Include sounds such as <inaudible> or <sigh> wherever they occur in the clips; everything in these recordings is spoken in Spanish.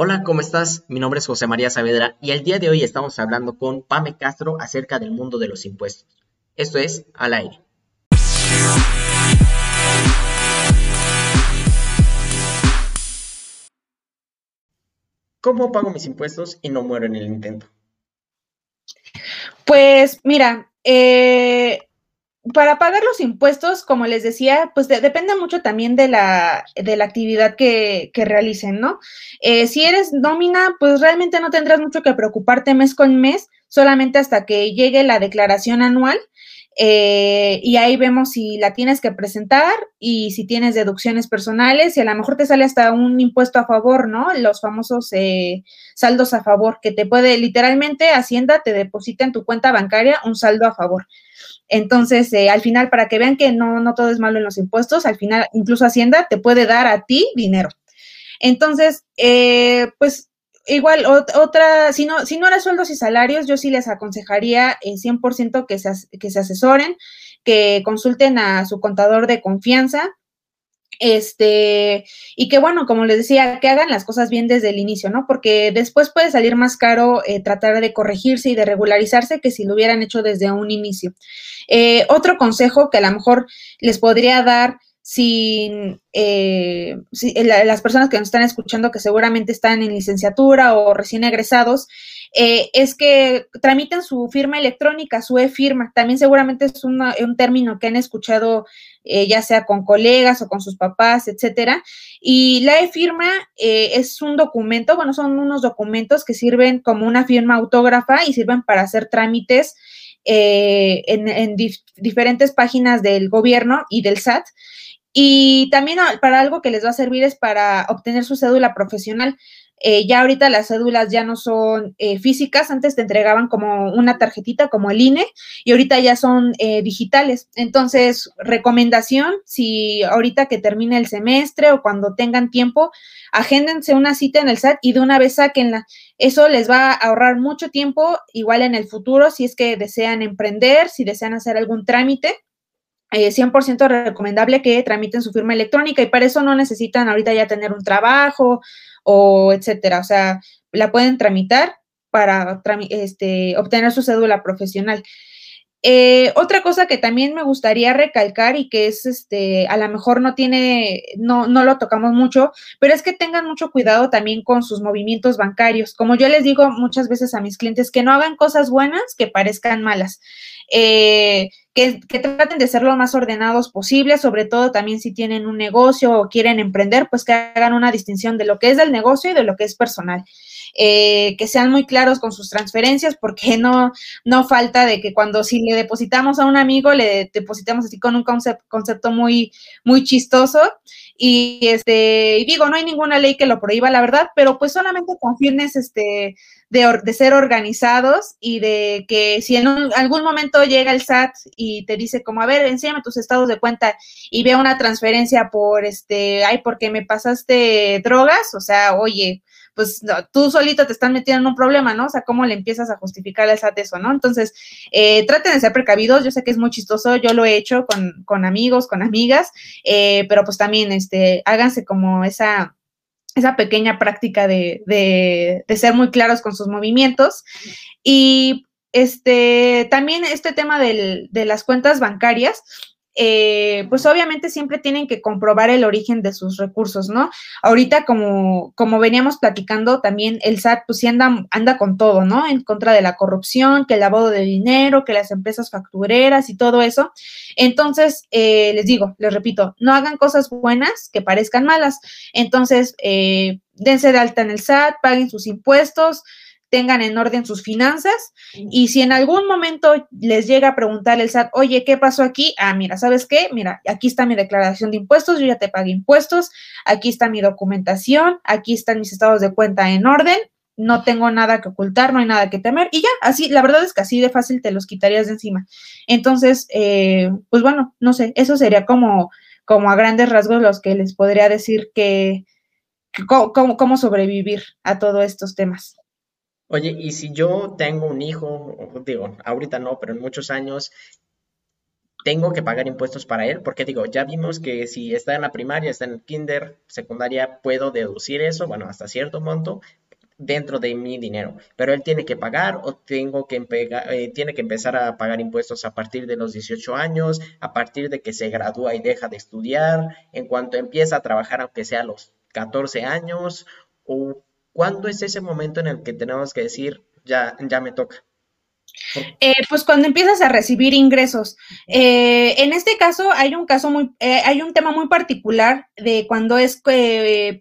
Hola, ¿cómo estás? Mi nombre es José María Saavedra y el día de hoy estamos hablando con Pame Castro acerca del mundo de los impuestos. Esto es Al aire. ¿Cómo pago mis impuestos y no muero en el intento? Pues mira, eh, para pagar los impuestos, como les decía, pues depende mucho también de la, de la actividad que, que realicen, ¿no? Eh, si eres nómina, pues realmente no tendrás mucho que preocuparte mes con mes, solamente hasta que llegue la declaración anual. Eh, y ahí vemos si la tienes que presentar y si tienes deducciones personales y a lo mejor te sale hasta un impuesto a favor, ¿no? Los famosos eh, saldos a favor, que te puede literalmente Hacienda te deposita en tu cuenta bancaria un saldo a favor. Entonces, eh, al final, para que vean que no, no todo es malo en los impuestos, al final incluso Hacienda te puede dar a ti dinero. Entonces, pues igual, otra, si no, si no era sueldos y salarios, yo sí les aconsejaría eh, 100% que se, que se asesoren, que consulten a su contador de confianza, este, y que bueno, como les decía, que hagan las cosas bien desde el inicio, ¿no? Porque después puede salir más caro eh, tratar de corregirse y de regularizarse que si lo hubieran hecho desde un inicio. Eh, otro consejo que a lo mejor les podría dar sin eh, las personas que nos están escuchando que seguramente están en licenciatura o recién egresados, eh, es que tramiten su firma electrónica, su e-firma. También seguramente es un término que han escuchado eh, ya sea con colegas o con sus papás, etcétera. Y la e-firma eh, es un documento, bueno, son unos documentos que sirven como una firma autógrafa y sirven para hacer trámites en, diferentes páginas del gobierno y del SAT. Y también para algo que les va a servir es para obtener su cédula profesional. Eh, ya ahorita las cédulas ya no son eh, físicas, antes te entregaban como una tarjetita como el INE y ahorita ya son eh, digitales. Entonces, recomendación, si ahorita que termine el semestre o cuando tengan tiempo, agéndense una cita en el SAT y de una vez sáquenla. Eso les va a ahorrar mucho tiempo, igual en el futuro, si es que desean emprender, si desean hacer algún trámite. 100% recomendable que tramiten su firma electrónica y para eso no necesitan ahorita ya tener un trabajo o etcétera. O sea, la pueden tramitar para este, obtener su cédula profesional. Eh, otra cosa que también me gustaría recalcar y que es, este, a lo mejor no tiene, no, no lo tocamos mucho, pero es que tengan mucho cuidado también con sus movimientos bancarios. Como yo les digo muchas veces a mis clientes, que no hagan cosas buenas que parezcan malas. Eh, que, que, traten de ser lo más ordenados posible, sobre todo también si tienen un negocio o quieren emprender, pues que hagan una distinción de lo que es del negocio y de lo que es personal. Eh, que sean muy claros con sus transferencias, porque no, no falta de que cuando si le depositamos a un amigo, le depositamos así con un concepto, muy, muy chistoso. Y este, y digo, no hay ninguna ley que lo prohíba, la verdad, pero pues solamente con fines este, de, de ser organizados y de que si en algún momento llega el SAT y te dice como, a ver, enséñame tus estados de cuenta y vea una transferencia por este, ay, porque me pasaste drogas, o sea, oye, pues tú solito te estás metiendo en un problema, ¿no? O sea, ¿cómo le empiezas a justificar al SAT eso, ¿no? Entonces, eh, traten de ser precavidos, yo sé que es muy chistoso, yo lo he hecho con, con amigos, con amigas, eh, pero pues también, este, háganse como esa, esa pequeña práctica de, de, de, ser muy claros con sus movimientos. Y este, también este tema del, de las cuentas bancarias, eh, pues obviamente siempre tienen que comprobar el origen de sus recursos, ¿no? Ahorita, como, como veníamos platicando, también el SAT pues sí anda, anda con todo, ¿no? En contra de la corrupción, que el lavado de dinero, que las empresas factureras y todo eso. Entonces, eh, les digo, les repito, no hagan cosas buenas que parezcan malas. Entonces, eh, dense de alta en el SAT, paguen sus impuestos, tengan en orden sus finanzas y si en algún momento les llega a preguntar el SAT, oye, ¿qué pasó aquí? Ah, mira, ¿sabes qué? Mira, aquí está mi declaración de impuestos, yo ya te pagué impuestos, aquí está mi documentación, aquí están mis estados de cuenta en orden, no tengo nada que ocultar, no hay nada que temer y ya, así, la verdad es que así de fácil te los quitarías de encima. Entonces, eh, pues bueno, no sé, eso sería como, como a grandes rasgos los que les podría decir que, cómo, cómo sobrevivir a todos estos temas. Oye, y si yo tengo un hijo, digo, ahorita no, pero en muchos años, tengo que pagar impuestos para él, porque digo, ya vimos que si está en la primaria, está en el kinder, secundaria, puedo deducir eso, bueno, hasta cierto monto dentro de mi dinero, pero él tiene que pagar o tengo que eh, tiene que empezar a pagar impuestos a partir de los 18 años, a partir de que se gradúa y deja de estudiar, en cuanto empieza a trabajar aunque sea a los 14 años o cuándo es ese momento en el que tenemos que decir ya ya me toca. Eh, pues cuando empiezas a recibir ingresos. Eh, en este caso hay un caso muy, eh, hay un tema muy particular de cuando es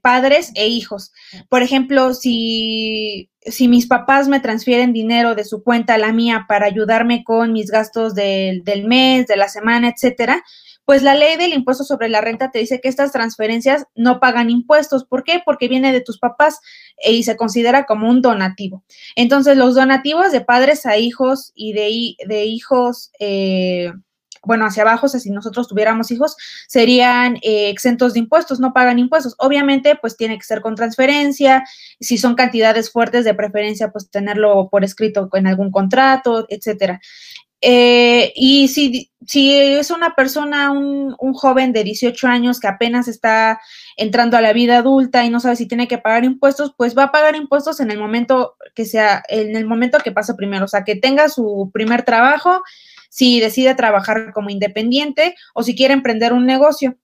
padres e hijos. Por ejemplo, si, si mis papás me transfieren dinero de su cuenta a la mía para ayudarme con mis gastos del, del mes, de la semana, etcétera, pues la ley del impuesto sobre la renta te dice que estas transferencias no pagan impuestos. ¿Por qué? Porque viene de tus papás y se considera como un donativo. Entonces, los donativos de padres a hijos y de, de hijos, eh, bueno, hacia abajo, o sea, si nosotros tuviéramos hijos, serían eh, exentos de impuestos, no pagan impuestos. Obviamente, pues tiene que ser con transferencia, si son cantidades fuertes de preferencia, pues tenerlo por escrito en algún contrato, etcétera. Eh, y si, si, es una persona, un, un, joven de 18 años que apenas está entrando a la vida adulta y no sabe si tiene que pagar impuestos, pues va a pagar impuestos en el momento que sea, en el momento que pase primero, o sea, que tenga su primer trabajo, si decide trabajar como independiente o si quiere emprender un negocio.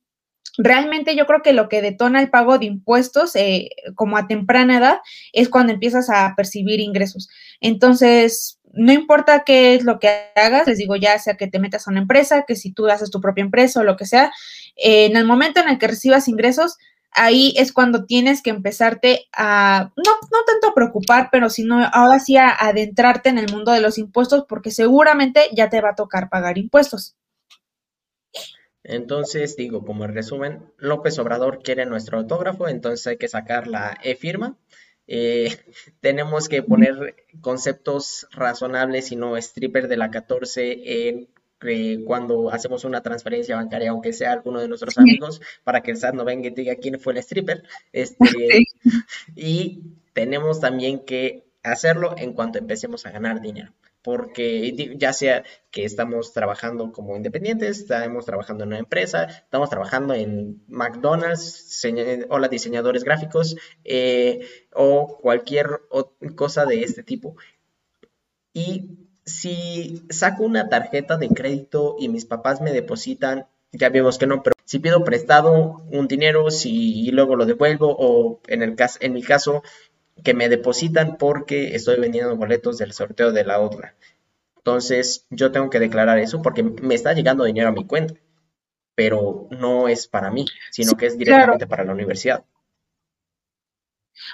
Realmente yo creo que lo que detona el pago de impuestos eh, como a temprana edad es cuando empiezas a percibir ingresos. Entonces, no importa qué es lo que hagas, les digo ya sea que te metas a una empresa, que si tú haces tu propia empresa o lo que sea, eh, en el momento en el que recibas ingresos, ahí es cuando tienes que empezarte a, no, no tanto a preocupar, pero sino ahora sí a adentrarte en el mundo de los impuestos, porque seguramente ya te va a tocar pagar impuestos. Entonces, digo, como resumen, López Obrador quiere nuestro autógrafo, entonces hay que sacar la e-firma eh, <laughs> tenemos que poner conceptos razonables y no stripper de la 14 en eh, cuando hacemos una transferencia bancaria, aunque sea alguno de nuestros amigos, para que el SAT no venga y diga quién fue el stripper. Este, <laughs> Y tenemos también que hacerlo en cuanto empecemos a ganar dinero porque ya sea que estamos trabajando como independientes, estamos trabajando en una empresa, estamos trabajando en McDonald's, hola diseñadores gráficos eh, o cualquier cosa de este tipo. Y si saco una tarjeta de crédito y mis papás me depositan, ya vemos que no, pero si pido prestado un dinero, si luego lo devuelvo o en el caso, en mi caso que me depositan porque estoy vendiendo boletos del sorteo de la otra. Entonces, yo tengo que declarar eso porque me está llegando dinero a mi cuenta, pero no es para mí, sino que es directamente para la universidad.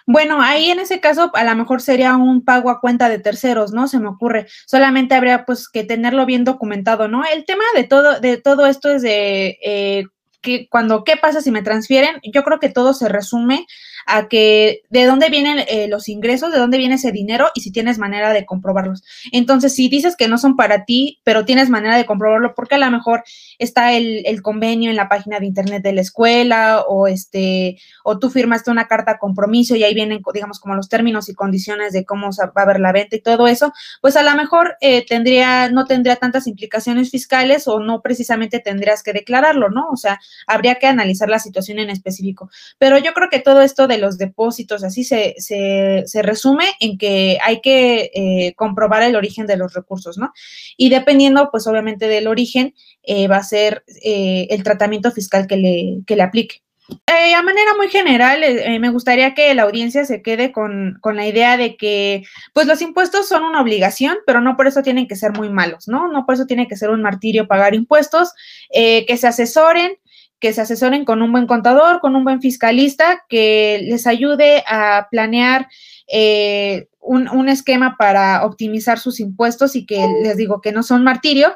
Bueno, ahí en ese caso a lo mejor sería un pago a cuenta de terceros, ¿no? Se me ocurre. Solamente habría pues que tenerlo bien documentado, ¿no? El tema de todo, de todo esto es de eh, que cuando, ¿qué pasa si me transfieren? Yo creo que todo se resume a que de dónde vienen eh, los ingresos, de dónde viene ese dinero y si tienes manera de comprobarlos. Entonces, si dices que no son para ti, pero tienes manera de comprobarlo, porque a lo mejor está el, convenio en la página de internet de la escuela o este, o tú firmaste una carta a compromiso y ahí vienen, digamos, como los términos y condiciones de cómo va a haber la venta y todo eso, pues a lo mejor eh, tendría, no tendría tantas implicaciones fiscales o no precisamente tendrías que declararlo, ¿no? O sea, habría que analizar la situación en específico. Pero yo creo que todo esto de los depósitos, así se, se, se resume en que hay que eh, comprobar el origen de los recursos, ¿no? Y dependiendo, pues obviamente del origen, eh, va a ser eh, el tratamiento fiscal que le, que le aplique. a manera muy general, me gustaría que la audiencia se quede con, con, la idea de que, pues, los impuestos son una obligación, pero no por eso tienen que ser muy malos, ¿no? No por eso tiene que ser un martirio pagar impuestos, que se asesoren, que se asesoren con un buen contador, con un buen fiscalista, que les ayude a planear eh, un, un, esquema para optimizar sus impuestos y que les digo que no son martirio.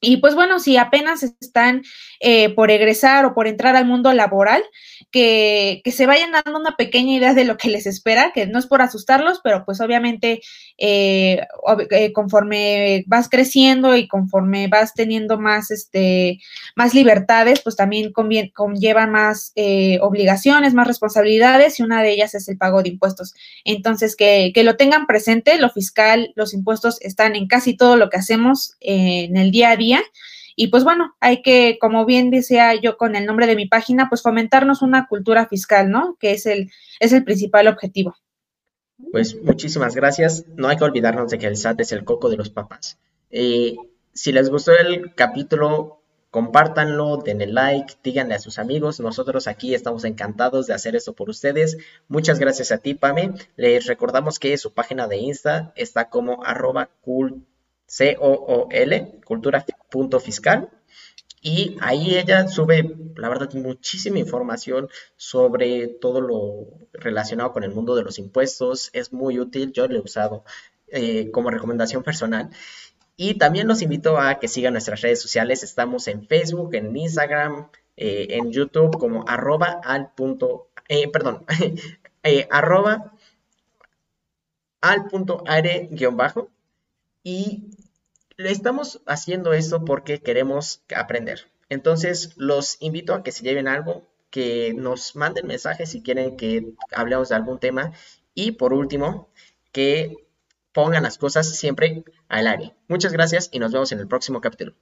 Y pues bueno, si apenas están eh, por egresar o por entrar al mundo laboral, que, se vayan dando una pequeña idea de lo que les espera, que no es por asustarlos, pero pues obviamente eh, eh, conforme vas creciendo y conforme vas teniendo más, este, más libertades, pues también conlleva más obligaciones, más responsabilidades y una de ellas es el pago de impuestos. Entonces, que, que lo tengan presente, lo fiscal, los impuestos están en casi todo lo que hacemos en el día a día Y pues bueno, hay que, como bien decía yo con el nombre de mi página, pues fomentarnos una cultura fiscal, ¿no? Que es el, es el principal objetivo. Pues muchísimas gracias. No hay que olvidarnos de que el SAT es el coco de los papás. Eh, si les gustó el capítulo, compártanlo, denle like, díganle a sus amigos. Nosotros aquí estamos encantados de hacer esto por ustedes. Muchas gracias a ti, Pame. Les recordamos que su página de Insta está como arroba c o o l cultura.fiscal. Y ahí ella sube, la verdad, muchísima información sobre todo lo relacionado con el mundo de los impuestos. Es muy útil, yo lo he usado eh, como recomendación personal. Y también los invito a que sigan nuestras redes sociales. Estamos en Facebook, en Instagram, eh, en YouTube como arroba al punto, eh, perdón, <laughs> arroba al punto aire guion bajo. Estamos haciendo esto porque queremos aprender. Entonces los invito a que se lleven algo, que nos manden mensajes si quieren que hablemos de algún tema. Y por último, que pongan las cosas siempre al aire. Muchas gracias y nos vemos en el próximo capítulo.